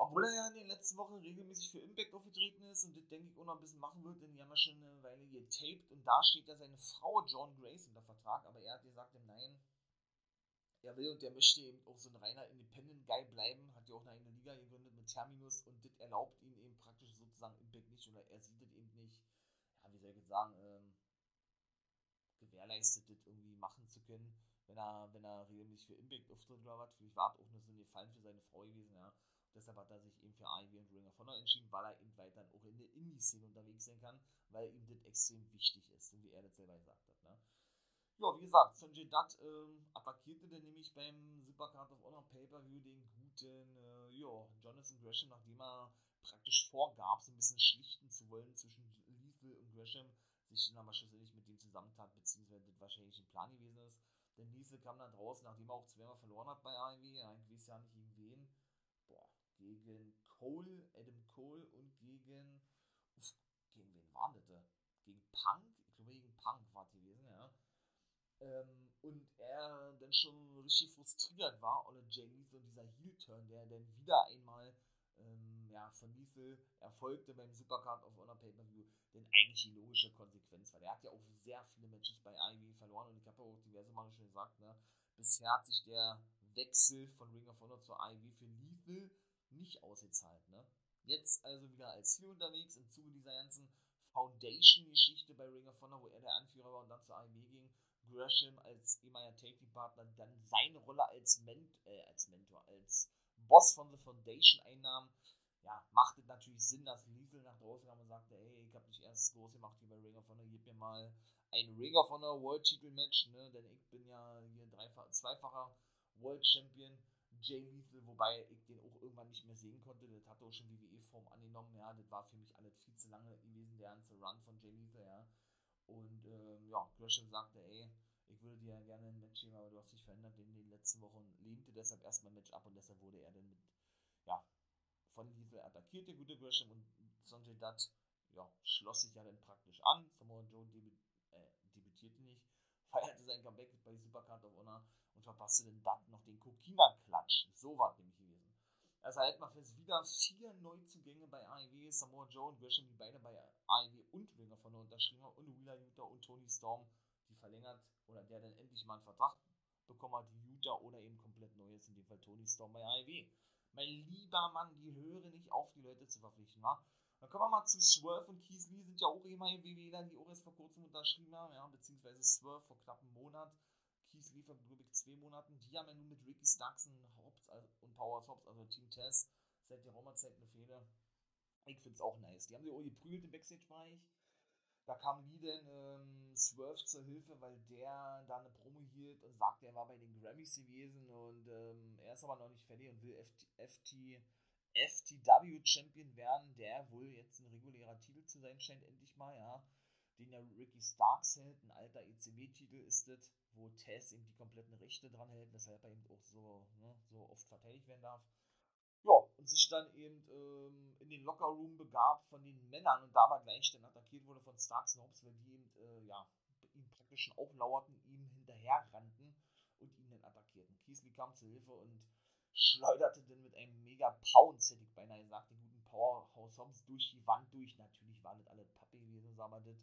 Obwohl er ja in den letzten Wochen regelmäßig für Impact aufgetreten ist und das denke ich auch noch ein bisschen machen wird, denn die haben ja schon eine Weile getaped und da steht ja seine Frau John Grace unter Vertrag, aber er hat gesagt, nein, er will und der möchte eben auch so ein reiner Independent Guy bleiben, hat ja auch eine eigene Liga gegründet mit Terminus und das erlaubt ihm eben praktisch sozusagen Impact nicht oder er sieht das eben nicht, ja, wie soll ich jetzt sagen, ähm, gewährleistet, das irgendwie machen zu können, wenn er, wenn er regelmäßig für Impact auftritt oder was. Vielleicht war es auch nur so ein Gefallen für seine Frau gewesen, ja. Deshalb hat er sich eben für AEW und Ring of Honor entschieden, weil er eben weiter auch in der Indie-Szene unterwegs sein kann, weil ihm das extrem wichtig ist, so wie er das selber gesagt hat, ne. Ja, wie gesagt, Sanjay Dutt ähm, attackierte dann nämlich beim Supercard of Honor Pay-Per-View den guten äh, ja, Jonathan Gresham, nachdem er praktisch vorgab, so ein bisschen schlichten zu wollen zwischen Lethal und Gresham, sich dann aber schlussendlich mit dem zusammentat, beziehungsweise das wahrscheinlich ein Plan gewesen ist. Denn Lethal kam dann raus, nachdem er auch zweimal verloren hat bei AEW, ich weiß ja nicht gegen wen, boah, gegen Cole, Adam Cole und gegen, uff, gegen wen war das? Gegen Punk? Ich glaube gegen Punk war ja ähm, und er dann schon richtig frustriert war, oder Jay Lethal, dieser Heel-Turn, der dann wieder einmal ähm, ja, von Lethal erfolgte beim Supercard of Honor Pay-Per-View, denn eigentlich die logische Konsequenz war. Der hat ja auch sehr viele Matches bei IW verloren und ich habe auch diverse Male schon gesagt, ne, bisher hat sich der Wechsel von Ring of Honor zur IW für Lethal nicht ausgezahlt. Ne? Jetzt also wieder als Heel unterwegs im Zuge dieser ganzen Foundation-Geschichte bei Ring of Honor, wo er der Anführer war und dann zur IW ging Gresham als ehemaliger Take-Partner dann seine Rolle als, Ment äh, als Mentor, als Boss von The Foundation einnahm, ja, macht es natürlich Sinn, dass Lethal nach draußen kam und sagte, hey, ich habe dich erst groß gemacht hier bei Ring of Honor, gib mir mal ein Ring of Honor World Title Match, ne, denn ich bin ja hier dreifach, zweifacher World Champion, Jay Lethal, wobei ich den auch irgendwann nicht mehr sehen konnte, das hat auch schon WWE-Form angenommen, ja, das war für mich alles viel zu lange gewesen, der ganze Run von Jay Lethal, ja, und ähm, ja, Gresham sagte, ey, ich würde dir gerne ein Match geben, aber du hast dich verändert in den letzten Wochen, lehnte deshalb erstmal ein Match ab und deshalb wurde er dann mit, ja, von Lethal attackiert, der gute Gresham und Sonjay Dutt, ja, schloss sich ja dann praktisch an. Samoa Joe debüt, äh, debütierte nicht, feierte sein Comeback bei Supercard of Honor und verpasste den Dutt noch den Kokina-Klatsch. So war nämlich. Also halten wir fest, wieder vier Neuzugänge bei AEW, Samoa Joe und Gresham, die beide bei AEW und Ring of Honor unterschrieben haben, und Wheeler Utah und Tony Storm, die verlängert, oder der dann endlich mal einen Vertrag bekommen hat, Utah oder eben komplett Neues, in dem Fall Tony Storm bei AEW. Mein lieber Mann, die höre nicht auf, die Leute zu verpflichten, wa? Dann kommen wir mal zu Swerve und Keith Lee, sind ja auch ehemalige WWler, die auch erst vor kurzem unterschrieben haben, ja, beziehungsweise Swerve vor knapp einem Monat. Keith Lee ich, zwei Monaten. Die haben ja nun mit Ricky Starks und Hobbs also, und Power Hobbs, also Team Test, seit der Roma-Zeit eine Fehde. Ich finde es auch nice. Die haben sich auch geprügelt im Backstage-Bereich. Da kam Lee dann ähm, Swerve zur Hilfe, weil der da eine Promo hielt und sagte, er war bei den Grammys gewesen und ähm, er ist aber noch nicht fertig und will FT, FT, FTW Champion werden, der wohl jetzt ein regulärer Titel zu sein scheint, endlich mal, ja. Den ja Ricky Starks hält, ein alter ECW-Titel ist das, wo Tess eben die kompletten Rechte dran hält, weshalb er eben auch so, ne, so oft verteidigt werden darf. Ja, und sich dann eben ähm, in den Lockerroom begab von den Männern und dabei gleich dann attackiert wurde von Starks und Hobbs, weil die eben, äh, ja, ihm praktisch schon auflauerten, ihm hinterher rannten und ihn dann attackierten. Keesley kam zur Hilfe und schleuderte dann mit einem mega Pounce, hätte ich beinahe gesagt, den guten Powerhouse Hobbs durch die Wand durch. Natürlich waren das alle Pappe gewesen, aber das,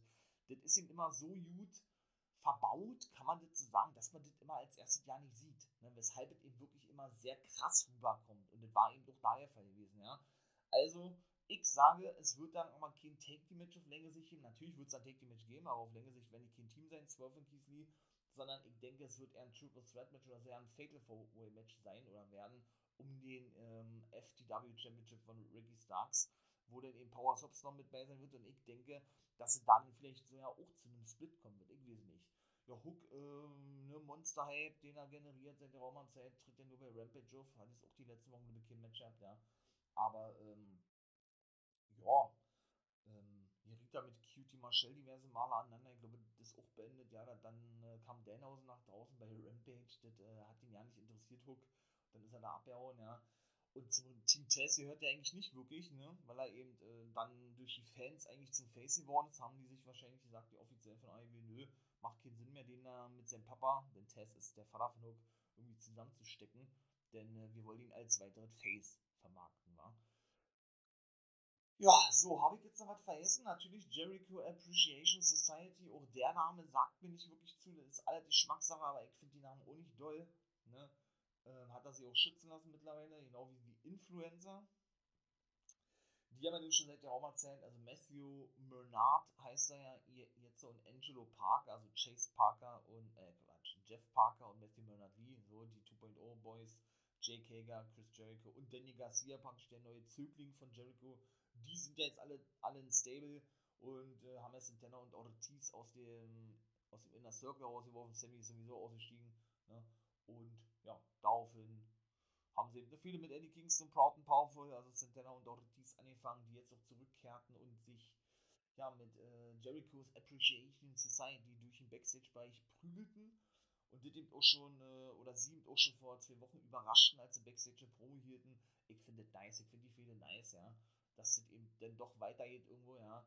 das ist ihm immer so gut verbaut, kann man das so sagen, dass man das immer als erstes Jahr nicht sieht. Ne? Weshalb es eben wirklich immer sehr krass rüberkommt. Und das war eben doch daher Fall gewesen, ja. Also, ich sage, es wird dann auch mal kein Take-Team-Match auf längere Sicht geben. Natürlich wird es ein Take-Team-Match geben, aber auf längere Sicht werden die kein Team sein, 12 und Keith sondern ich denke, es wird eher ein Triple Threat Match oder sehr ein Fatal Four Way Match sein oder werden um den ähm, FTW Championship von Ricky Starks, wo dann eben Power Sops noch mit bei sein wird und ich denke, dass es dann vielleicht so ja auch zu einem Split kommen wird. Ich weiß nicht. Ja, Hook, ähm, ne, Monster Hype, den er generiert seit der Raumanzeit, tritt ja nur bei Rampage auf, hat es auch die letzten Wochen mit kein Match gehabt, ja. Aber, ähm, ja, ähm, hier riet er mit Cutie Marshall diverse Male aneinander. Ich glaube, das ist auch beendet. Ja, dann äh, kam Danhausen nach draußen bei Rampage. Das äh, hat ihn ja nicht interessiert, Hook. Dann ist er da abgehauen, ja. Und zum Team Tess gehört er eigentlich nicht wirklich, ne? weil er eben äh, dann durch die Fans eigentlich zum Face geworden ist. Haben die sich wahrscheinlich gesagt, die offiziell von AEW, nö, macht keinen Sinn mehr, den da mit seinem Papa, denn Tess ist der Vater von Hook, irgendwie zusammenzustecken. Denn äh, wir wollen ihn als weiteren Face vermarkten, wa? Ja, so, habe ich jetzt noch was vergessen? Natürlich Jericho Appreciation Society, auch der Name sagt mir nicht wirklich zu, das ist alle Geschmackssache, aber ich finde die Namen auch nicht doll. Ne? Ähm, hat er sich auch schützen lassen mittlerweile, genau wie die Influencer. Die haben ja schon seit der Raumerzeit, also Matthew Murnard heißt er ja jetzt so und Angelo Parker, also Chase Parker und, äh, Jeff Parker und Matthew Murnard Lee, so die 2.0 Boys, Jake Hager, Chris Jericho und Danny Garcia, praktisch der neue Zögling von Jericho, die sind ja jetzt alle, alle in Stable und äh, haben jetzt Santana und Ortiz aus dem, aus dem Inner Circle rausgeworfen. Sammy ist sowieso ausgestiegen. Ne? Und ja, daraufhin haben sie eben viele mit Eddie Kingston, Proud and Powerful, also Santana und Ortiz angefangen, die jetzt auch zurückkehrten und sich ja, mit äh, Jericho's Appreciation Society durch den Backstage-Bereich prügelten und die eben auch schon, äh, oder sie eben auch schon vor zwei Wochen überraschten, als sie Backstage Promo hielten. Ich finde das nice, ich finde die Fehde nice, ja dass es eben dann doch weitergeht irgendwo, ja.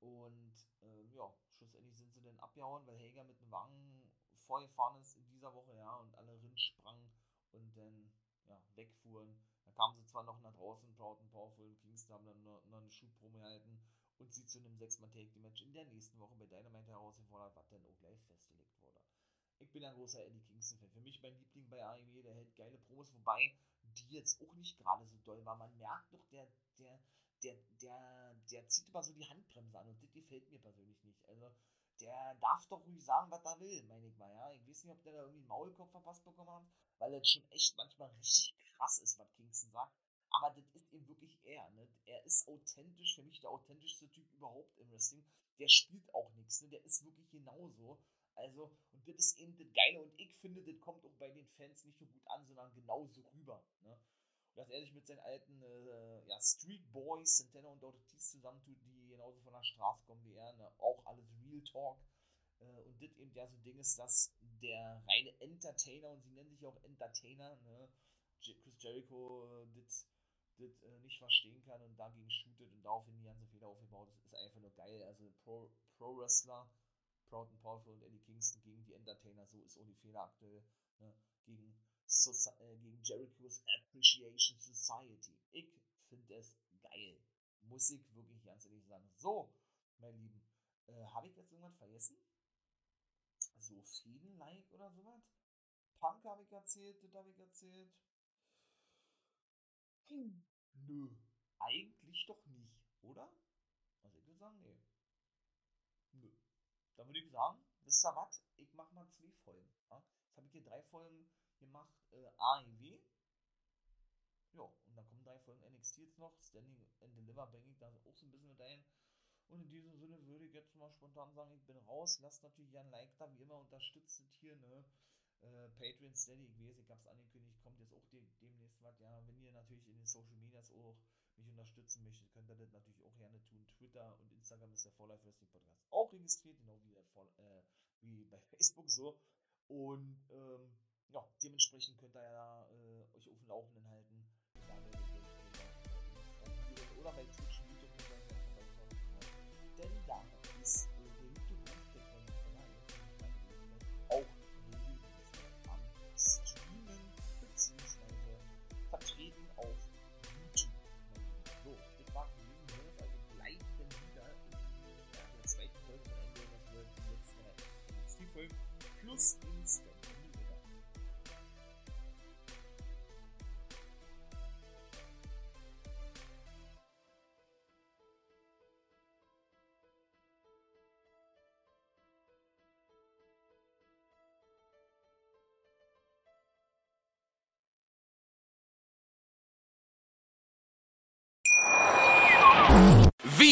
Und ähm, ja, schlussendlich sind sie dann abgehauen, weil Hager mit den Wangen vorgefahren ist in dieser Woche, ja, und alle Rind sprangen und dann ja, wegfuhren. Dann kamen sie zwar noch nach draußen, Proud Powerful und Kingston haben dann noch, noch eine Shoot-Promo gehalten und sie zu einem 6-Man-Take-Match in der nächsten Woche bei Dynamite herausgefordert, was dann auch gleich festgelegt wurde. Ich bin ein großer Eddie Kingston-Fan. Für mich mein Liebling bei AEW, der hält geile Promos, wobei die jetzt auch nicht gerade so doll war. Man merkt doch, der, der, der, der, der zieht immer so die Handbremse an und das gefällt mir persönlich nicht. Also, der darf doch ruhig sagen, was er will, meine ich mal, ja. Ich weiß nicht, ob der da irgendwie einen Maulkopf verpasst bekommen hat, weil das schon echt manchmal richtig krass ist, was Kingston sagt. Aber das ist eben wirklich er, ne? Er ist authentisch, für mich der authentischste Typ überhaupt im Wrestling. Der spielt auch nichts, ne? Der ist wirklich genauso. Also, und das ist eben das Geile. Und ich finde, das kommt auch bei den Fans nicht nur gut an, sondern genauso rüber. Ne? dass er sich mit seinen alten äh, ja, Street Boys, Santana und Ortiz zusammentut, die genauso von der Straße kommen wie er, ne? auch alles Real Talk. Äh, und das eben ja so Ding ist, dass der reine Entertainer, und sie nennen sich auch Entertainer, ne? Chris Jericho äh, das äh, nicht verstehen kann und dagegen shootet und daraufhin die ganze Fehler aufgebaut. Das ist einfach nur geil. Also Pro, Pro Wrestler, Proud and Powerful und Eddie Kingston gegen die Entertainer, so ist die Fehler aktuell. Ne? Gegen so äh, gegen Jericho's Appreciation Society. Ich finde es geil. Muss ich wirklich ganz ehrlich sagen. So, meine Lieben, äh, habe ich jetzt irgendwas vergessen? So Fäden-like oder sowas? Punk habe ich erzählt, das habe ich erzählt. Hm. Nö, eigentlich doch nicht, oder? Also ich würde sagen, nee. Nö. Dann würde ich sagen, wisst ihr was? Ich mache mal zwei Folgen. Ja? Jetzt habe ich hier drei Folgen gemacht, äh, AEW. Ja, und dann kommen drei Folgen NXT jetzt noch. Standing and Deliver bringe ich da auch so ein bisschen mit ein. Und in diesem Sinne würde ich jetzt mal spontan sagen, ich bin raus. Lasst natürlich ein Like da, wie immer, unterstützt hier, ne? Äh, Patreon Steady, ich weiß, ich hab's angekündigt, kommt jetzt auch de demnächst was. Ja, wenn ihr natürlich in den Social Medias auch mich unterstützen möchtet, könnt ihr das natürlich auch gerne tun. Twitter und Instagram ist der For Life Wrestling Podcast auch registriert, genau wie, For, äh, wie bei Facebook so. Und ähm, ja, dementsprechend könnt ihr ja äh, euch auf dem Laufenden halten. Da werdet ihr oder bei Twitch, Denn da ist äh, der YouTube-Hof der auch regelmäßig am Streamen beziehungsweise vertreten auf YouTube. So, das war Green Hills, also bleibt dann wieder in der zweiten Folge von Ende das wird die letzte NXT-Folge plus Instant.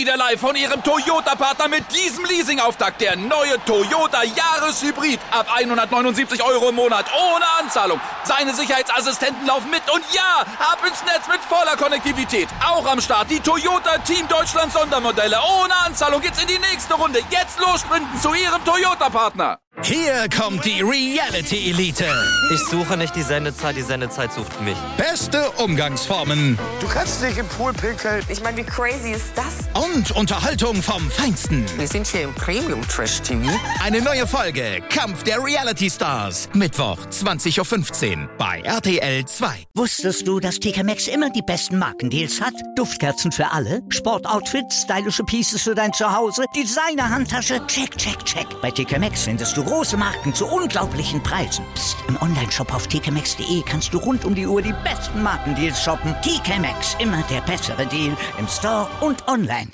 Wieder live von Ihrem Toyota-Partner mit diesem Leasing-Auftakt. Der neue Toyota Jahreshybrid. Ab 179 Euro im Monat. Ohne Anzahlung. Seine Sicherheitsassistenten laufen mit. Und ja, ab ins Netz mit voller Konnektivität. Auch am Start die Toyota Team Deutschland Sondermodelle. Ohne Anzahlung geht's in die nächste Runde. Jetzt los sprinten zu Ihrem Toyota-Partner. Hier kommt die Reality Elite. Ich suche nicht die Sendezeit, die Sendezeit sucht mich. Beste Umgangsformen Du kannst nicht im Pool pinkeln. Ich meine, wie crazy ist das? Und Unterhaltung vom Feinsten. Wir sind hier im Premium Trash TV. Eine neue Folge Kampf der Reality Stars. Mittwoch 20.15 Uhr bei RTL 2. Wusstest du, dass TK Maxx immer die besten Markendeals hat? Duftkerzen für alle, Sportoutfits, stylische Pieces für dein Zuhause, Designer-Handtasche, check, check, check. Bei TK Maxx findest du große Marken zu unglaublichen Preisen. Psst. im Onlineshop auf tkmaxx.de kannst du rund um die Uhr die besten Markendeals shoppen. TK Maxx, immer der bessere Deal im Store und online.